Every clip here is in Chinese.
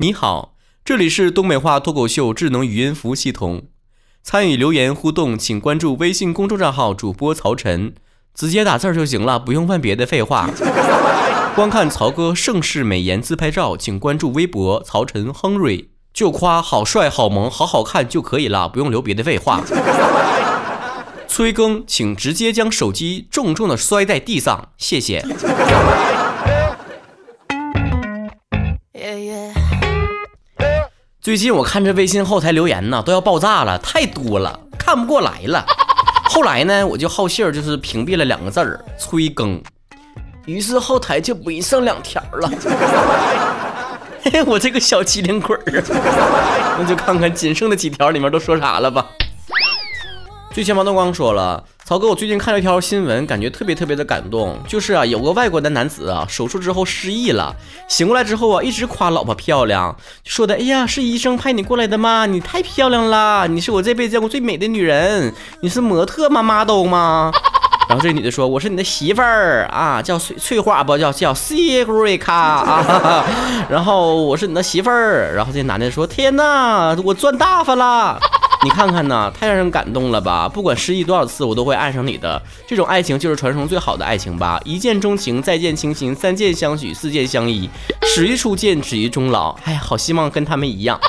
你好，这里是东北话脱口秀智能语音服务系统。参与留言互动，请关注微信公众账号主播曹晨，直接打字就行了，不用问别的废话。观看曹哥盛世美颜自拍照，请关注微博曹晨亨瑞，就夸好帅、好萌、好好看就可以了，不用留别的废话。催更，请直接将手机重重的摔在地上，谢谢。最近我看这微信后台留言呢，都要爆炸了，太多了，看不过来了。后来呢，我就好信儿，就是屏蔽了两个字儿“催更”，于是后台就没剩两条了。嘿 嘿，我这个小机灵鬼儿啊，那就看看仅剩的几条里面都说啥了吧。最前毛东光说了，曹哥，我最近看了一条新闻，感觉特别特别的感动。就是啊，有个外国的男子啊，手术之后失忆了，醒过来之后啊，一直夸老婆漂亮，说的，哎呀，是医生派你过来的吗？你太漂亮了，你是我这辈子见过最美的女人，你是模特吗？model 吗？然后这女的说，我是你的媳妇儿啊，叫翠翠花不叫叫 Secret 啊。然后我是你的媳妇儿。然后这男的说，天哪，我赚大发了。你看看呢，太让人感动了吧！不管失忆多少次，我都会爱上你的。这种爱情就是传说中最好的爱情吧？一见钟情，再见倾心，三见相许，四见相依，始于初见，止于终老。哎，好希望跟他们一样。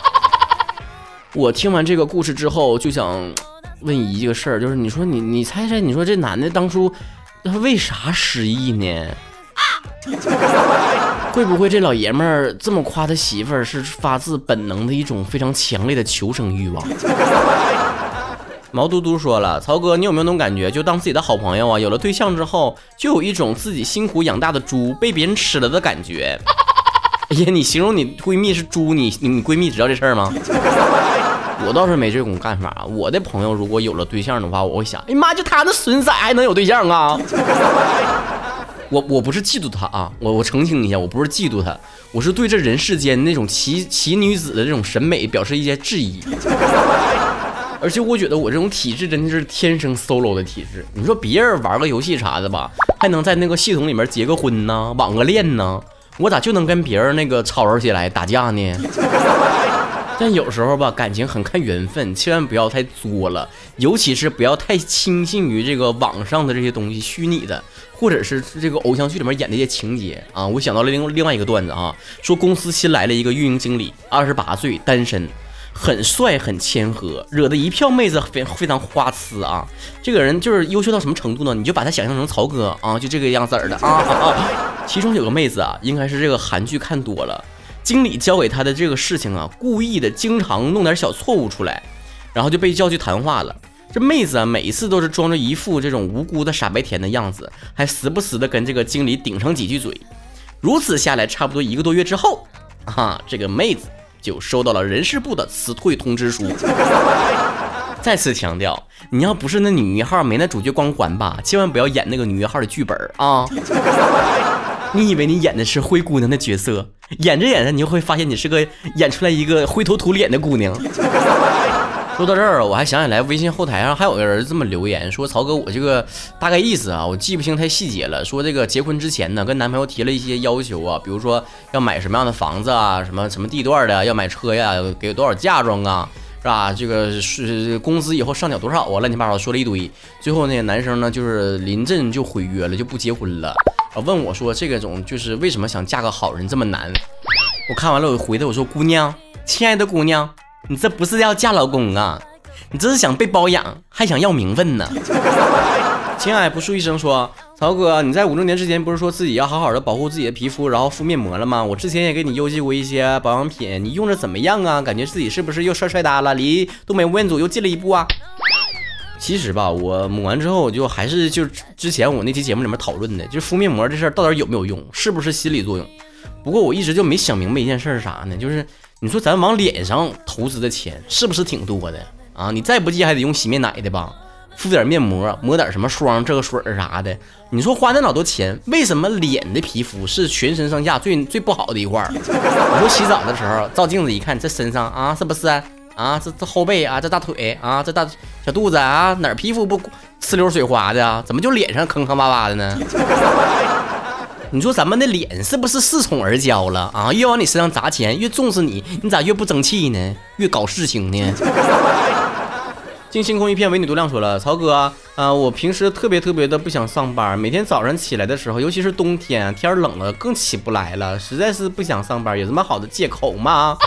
我听完这个故事之后，就想问一个事儿，就是你说你你猜猜，你说这男的当初他为啥失忆呢？会不会这老爷们儿这么夸他媳妇儿，是发自本能的一种非常强烈的求生欲望？毛嘟嘟说了，曹哥，你有没有那种感觉，就当自己的好朋友啊，有了对象之后，就有一种自己辛苦养大的猪被别人吃了的感觉？哎呀，你形容你闺蜜是猪，你你闺蜜知道这事儿吗？我倒是没这种干法。我的朋友如果有了对象的话，我会想，哎妈，就他那损色还能有对象啊？我我不是嫉妒他啊，我我澄清一下，我不是嫉妒他，我是对这人世间那种奇奇女子的这种审美表示一些质疑。而且我觉得我这种体质真的是天生 solo 的体质。你说别人玩个游戏啥的吧，还能在那个系统里面结个婚呢，网个恋呢，我咋就能跟别人那个吵吵起来打架呢？但有时候吧，感情很看缘分，千万不要太作了，尤其是不要太轻信于这个网上的这些东西，虚拟的，或者是这个偶像剧里面演的一些情节啊。我想到了另另外一个段子啊，说公司新来了一个运营经理，二十八岁，单身，很帅，很谦和，惹得一票妹子非非常花痴啊。这个人就是优秀到什么程度呢？你就把他想象成曹哥啊，就这个样子儿的啊。其中有个妹子啊，应该是这个韩剧看多了。经理交给他的这个事情啊，故意的经常弄点小错误出来，然后就被叫去谈话了。这妹子啊，每一次都是装着一副这种无辜的傻白甜的样子，还时不时的跟这个经理顶上几句嘴。如此下来，差不多一个多月之后，啊，这个妹子就收到了人事部的辞退通知书。再次强调，你要不是那女一号没那主角光环吧，千万不要演那个女一号的剧本啊。你以为你演的是灰姑娘的角色，演着演着，你就会发现你是个演出来一个灰头土脸的姑娘。说到这儿，我还想起来，微信后台上还有个人这么留言说：“曹哥，我这个大概意思啊，我记不清太细节了。说这个结婚之前呢，跟男朋友提了一些要求啊，比如说要买什么样的房子啊，什么什么地段的，要买车呀，给多少嫁妆啊，是吧？这个是工资以后上缴多少啊，乱七八糟说了一堆。最后那个男生呢，就是临阵就毁约了，就不结婚了。”啊，问我说这个种就是为什么想嫁个好人这么难？我看完了，我回他我说姑娘，亲爱的姑娘，你这不是要嫁老公啊，你这是想被包养，还想要名分呢。青海不树医生说，曹哥，你在五六年之前不是说自己要好好的保护自己的皮肤，然后敷面膜了吗？我之前也给你邮寄过一些保养品，你用着怎么样啊？感觉自己是不是又帅帅哒了，离东北吴彦祖又近了一步啊？其实吧，我抹完之后，我就还是就之前我那期节目里面讨论的，就敷面膜这事儿到底有没有用，是不是心理作用？不过我一直就没想明白一件事是啥呢？就是你说咱往脸上投资的钱是不是挺多的啊？你再不济还得用洗面奶的吧，敷点面膜，抹点什么霜，这个水儿啥的，你说花那老多钱，为什么脸的皮肤是全身上下最最不好的一块儿？你说洗澡的时候照镜子一看，这身上啊，是不是？啊，这这后背啊，这大腿啊，这大小肚子啊，哪儿皮肤不呲溜水滑的啊？怎么就脸上坑坑洼洼的呢？你说咱们的脸是不是恃宠而骄了啊？越往你身上砸钱，越重视你，你咋越不争气呢？越搞事情呢？静星空一片，美女独亮说了，曹哥啊，我平时特别特别的不想上班，每天早上起来的时候，尤其是冬天天冷了，更起不来了，实在是不想上班，有什么好的借口吗？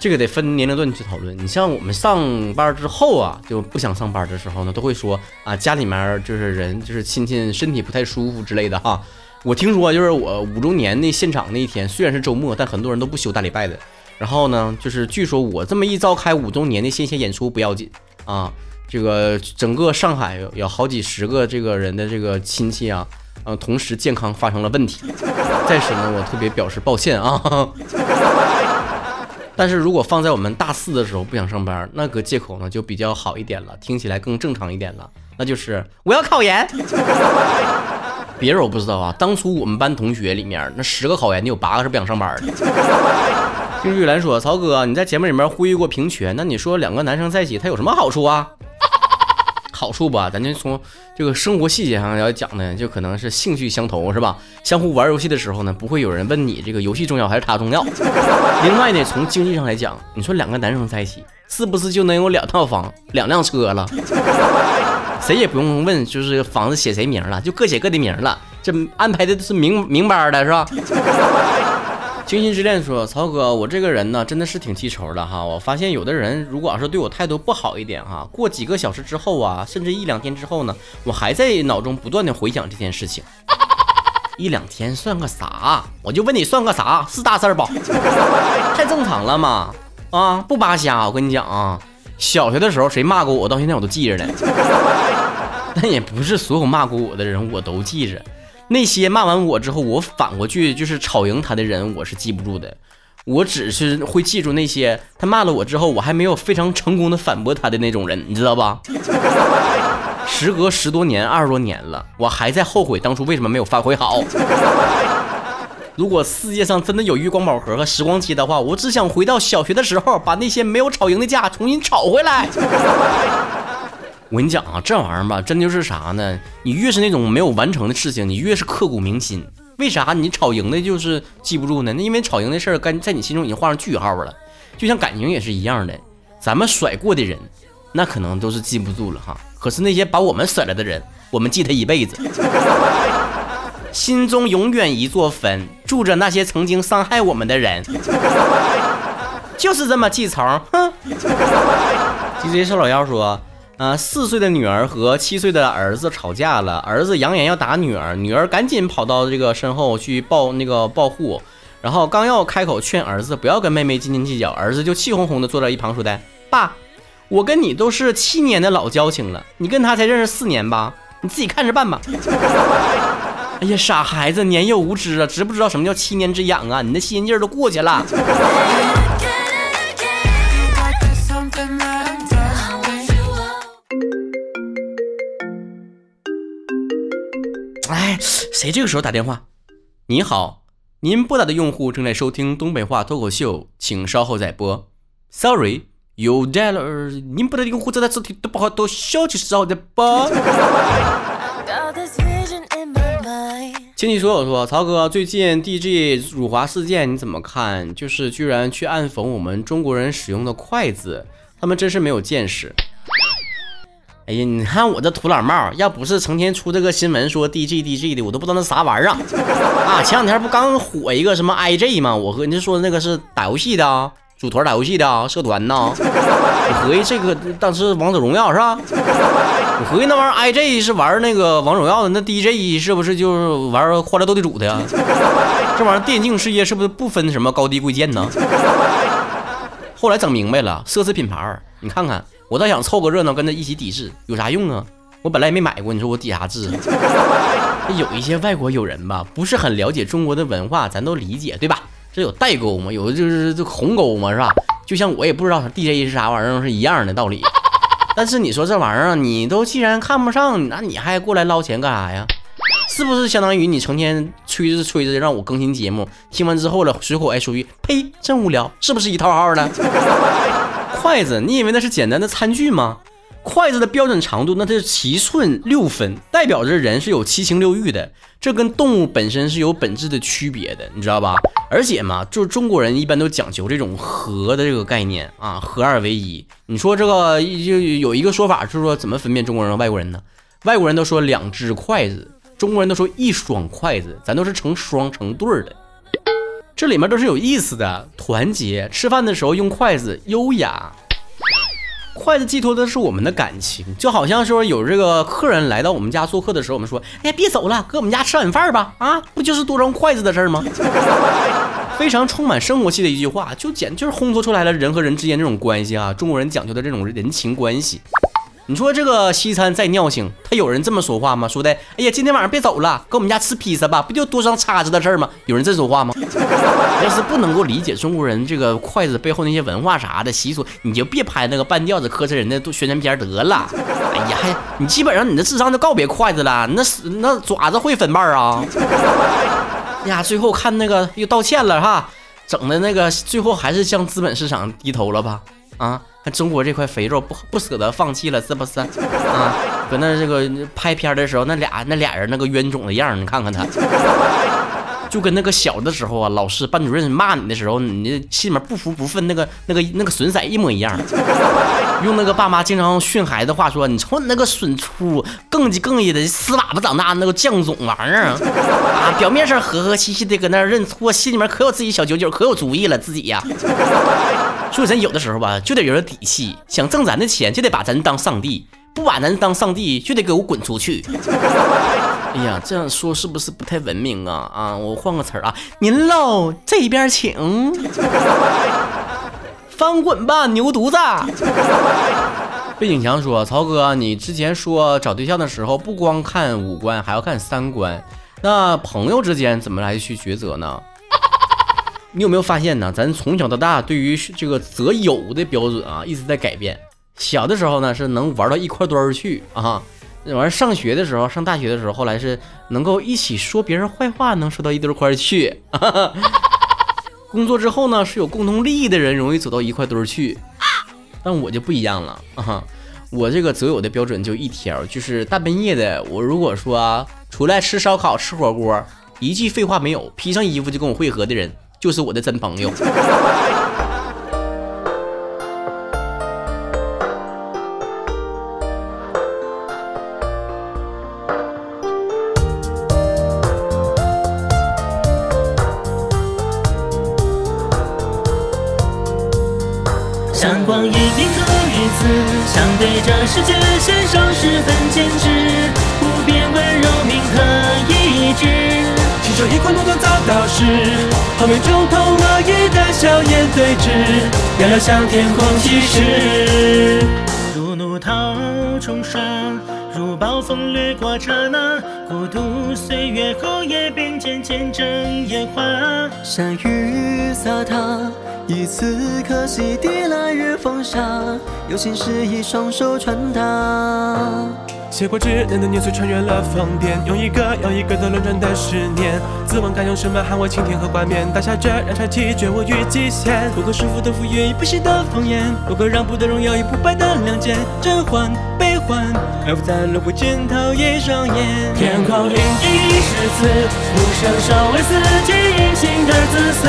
这个得分年龄段去讨论。你像我们上班之后啊，就不想上班的时候呢，都会说啊，家里面就是人就是亲戚身体不太舒服之类的哈。我听说就是我五周年那现场那一天，虽然是周末，但很多人都不休大礼拜的。然后呢，就是据说我这么一召开五周年的线下演出不要紧啊，这个整个上海有好几十个这个人的这个亲戚啊，呃，同时健康发生了问题。在此呢，我特别表示抱歉啊。但是如果放在我们大四的时候不想上班，那个借口呢就比较好一点了，听起来更正常一点了，那就是我要考研。别人我不知道啊，当初我们班同学里面那十个考研的有八个是不想上班的。听玉兰说，曹哥你在节目里面呼吁过平权，那你说两个男生在一起他有什么好处啊？好处吧，咱就从这个生活细节上要讲呢，就可能是兴趣相投，是吧？相互玩游戏的时候呢，不会有人问你这个游戏重要还是他重要。另外呢，从经济上来讲，你说两个男生在一起，是不是就能有两套房、两辆车了？谁也不用问，就是房子写谁名了，就各写各的名了，这安排的是明明白的，是吧？精心之恋说：“曹哥，我这个人呢，真的是挺记仇的哈。我发现有的人，如果要是对我态度不好一点哈，过几个小时之后啊，甚至一两天之后呢，我还在脑中不断的回想这件事情。一两天算个啥？我就问你算个啥？是大事儿不？太正常了嘛？啊，不扒瞎。我跟你讲啊，小学的时候谁骂过我，到现在我都记着呢。但也不是所有骂过我的人我都记着。”那些骂完我之后，我反过去就是吵赢他的人，我是记不住的。我只是会记住那些他骂了我之后，我还没有非常成功的反驳他的那种人，你知道吧？时隔十多年、二十多年了，我还在后悔当初为什么没有发挥好。如果世界上真的有月光宝盒和时光机的话，我只想回到小学的时候，把那些没有吵赢的架重新吵回来。我跟你讲啊，这玩意儿吧，真就是啥呢？你越是那种没有完成的事情，你越是刻骨铭心。为啥你吵赢的就是记不住呢？那因为吵赢的事儿，跟在你心中已经画上句号了。就像感情也是一样的，咱们甩过的人，那可能都是记不住了哈。可是那些把我们甩了的人，我们记他一辈子，心中永远一座坟，住着那些曾经伤害我们的人，就是这么记仇。哼。DJ 瘦老妖说。啊，四岁的女儿和七岁的儿子吵架了，儿子扬言要打女儿，女儿赶紧跑到这个身后去报那个报户，然后刚要开口劝儿子不要跟妹妹斤斤计较，儿子就气哄哄的坐在一旁说的：“爸，我跟你都是七年的老交情了，你跟他才认识四年吧，你自己看着办吧。”哎呀，傻孩子，年幼无知啊，知不知道什么叫七年之痒啊？你那心劲儿都过去了。哎谁这个时候打电话？你好，您拨打的用户正在收听东北话脱口秀，请稍后再拨。Sorry，有 dialer，您拨打的用户正在收听东北话脱口秀，请稍后再拨。请你说，我说，曹哥，最近 DG 辱华事件你怎么看？就是居然去暗讽我们中国人使用的筷子，他们真是没有见识。哎呀，你看我这土老帽，要不是成天出这个新闻说 D G D G 的，我都不知道那啥玩意儿啊！前两天不刚火一个什么 I J 吗？我和你说那个是打游戏的，组团打游戏的社团呢。我合计这个当时王者荣耀是吧？我合计那玩意儿 I J 是玩那个王者荣耀的，那 D J 是不是就是玩欢乐斗地主的呀？这玩意儿电竞世界是不是不分什么高低贵贱呢？后来整明白了，奢侈品牌你看看。我倒想凑个热闹，跟他一起抵制，有啥用啊？我本来也没买过，你说我抵啥制？有一些外国友人吧，不是很了解中国的文化，咱都理解，对吧？这有代沟嘛？有的就是这鸿沟嘛，是吧？就像我也不知道 DJ 是啥玩意儿，是一样的道理。但是你说这玩意儿，你都既然看不上，那你还过来捞钱干啥呀？是不是相当于你成天吹着吹着让我更新节目，听完之后了随口哎说句呸，真无聊，是不是一套号的？筷子，你以为那是简单的餐具吗？筷子的标准长度那是七寸六分，代表着人是有七情六欲的，这跟动物本身是有本质的区别的，你知道吧？而且嘛，就是中国人一般都讲究这种和的这个概念啊，合二为一。你说这个就有一个说法就是说怎么分辨中国人和外国人呢？外国人都说两只筷子，中国人都说一双筷子，咱都是成双成对的。这里面都是有意思的，团结。吃饭的时候用筷子，优雅。筷子寄托的是我们的感情，就好像说有这个客人来到我们家做客的时候，我们说：“哎呀，别走了，搁我们家吃晚饭吧。”啊，不就是多双筷子的事儿吗？非常充满生活气的一句话，就简直就是烘托出来了人和人之间这种关系啊，中国人讲究的这种人情关系。你说这个西餐再尿性，他有人这么说话吗？说的，哎呀，今天晚上别走了，跟我们家吃披萨吧，不就多双叉子的事儿吗？有人这说话吗？要是不能够理解中国人这个筷子背后那些文化啥的习俗，你就别拍那个半吊子磕碜人的宣传片得了。哎呀，还你基本上你的智商就告别筷子了，那是那爪子会分瓣啊？呀，最后看那个又道歉了哈，整的那个最后还是向资本市场低头了吧？啊？看中国这块肥肉不不舍得放弃了是不是啊？搁那这个拍片的时候，那俩那俩人那个冤种的样你看看他，就跟那个小的时候啊，老师班主任骂你的时候，你心里面不服不忿，那个那个那个损色一模一样。用那个爸妈经常训孩子的话说，你瞅你那个损出，更叽更叽的，死粑粑长大那个犟种玩意儿啊！表面上和和气气的搁那认错，心里面可有自己小九九，可有主意了自己呀。所以咱有的时候吧，就得有点底气。想挣咱的钱，就得把咱当上帝；不把咱当上帝，就得给我滚出去。哎呀，这样说是不是不太文明啊？啊，我换个词儿啊，您喽，这边请。翻滚吧，牛犊子！背景墙说：“曹哥，你之前说找对象的时候不光看五官，还要看三观。那朋友之间怎么来去抉择呢？”你有没有发现呢？咱从小到大对于这个择友的标准啊，一直在改变。小的时候呢，是能玩到一块堆儿去啊。那玩意儿上学的时候，上大学的时候，后来是能够一起说别人坏话，能说到一堆块儿去。工作之后呢，是有共同利益的人容易走到一块堆儿去。但我就不一样了啊！我这个择友的标准就一条，就是大半夜的，我如果说出来吃烧烤、吃火锅，一句废话没有，披上衣服就跟我汇合的人。就是我的真朋友。块路段遭到时，画面中同恶意的笑颜对峙，遥遥向天空疾驰。如怒涛冲刷，如暴风掠过刹那，孤独岁月后也并肩见证烟花。山雨洒踏，一次可惜抵来日风沙，有心事一双手传达。写过稚嫩的年岁，穿越了疯癫，用一个又一个的轮转的十年。自问该用什么喊我晴天和冠冕？大笑着让潮气绝我于极限。不可束缚的敷衍，已不息的谎言。不可让步的荣耀，已不败的亮剑。甄嬛、悲欢，而浮在轮回尽头一双眼。天空另一诗词，无声守卫四季隐形的自私。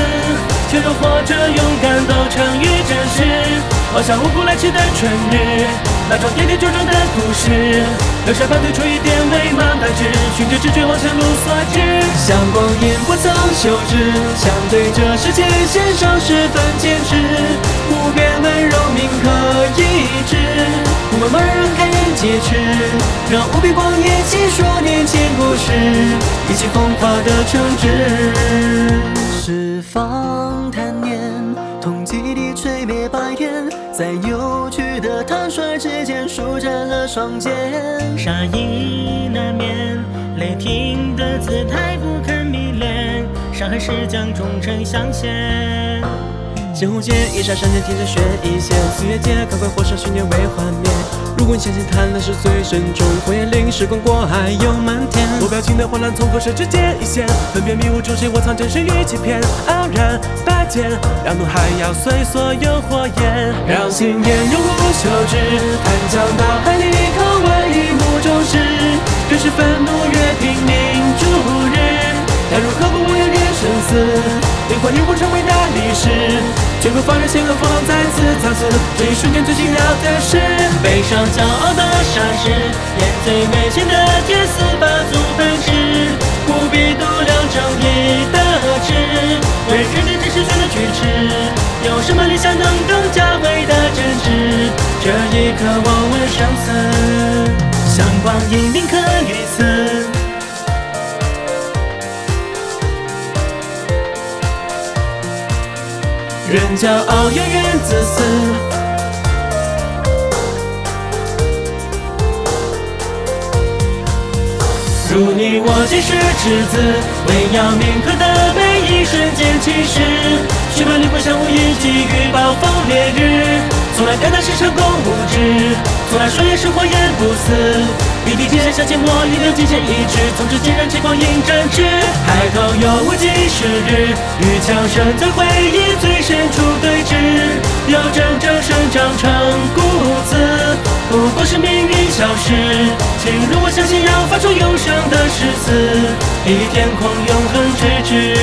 却都活着勇敢都成于真实。望向无故来迟的春日，那场跌跌撞撞的故事。留下反对出一点伪满白纸，寻着直觉往前路所指。像光阴不曾休止，相对这世界线上十分坚持，不变温柔铭刻一致。不慢慢让开眼戒齿，让无边光阴细说年轻故事，一起风华的城池。释放贪念，痛击地吹灭白烟，在有趣的坦率之间舒展了双肩。杀意难免，雷霆的姿态不肯迷恋，伤害是将忠诚相献。仙红剑，一刹闪电，天上悬一线。四月间，赶快火烧许愿为幻灭。如果你相信贪婪是最深重，火焰令时光过海有漫天。我表情的混乱，从口舌之间一现，分辨迷雾中谁我藏真实与欺骗。傲然拔剑，让怒海咬碎所有火焰，让信念永无休止。谈江大海里口，万一目中事，更是愤怒越拼命逐日。但如何不为人生死？灵魂已化成伟大历史，绝不放任险恶风浪再次擦死。这一瞬间最紧要的是，背上骄傲的沙石，眼最危险的铁丝把足奔驰，不必度量正义的尺，为人间真实做的举止。有什么理想能更加伟大真挚？这一刻我问生死，向光阴铭刻于此。人骄傲，永远自私。如你我皆是赤子，为要铭刻的每一瞬间起誓，血脉灵魂相互印记于暴风烈日，从来肝胆是成功无知，从来双眼是火焰不死，笔笔天下向前磨砺的金钱意志，从指尖燃起光阴展翅，抬头有无尽时日，与枪声在回忆最深处对峙，有真正生长成骨子，不过是命运消失，请容我相信要发出永生的誓词，以天空永恒之志。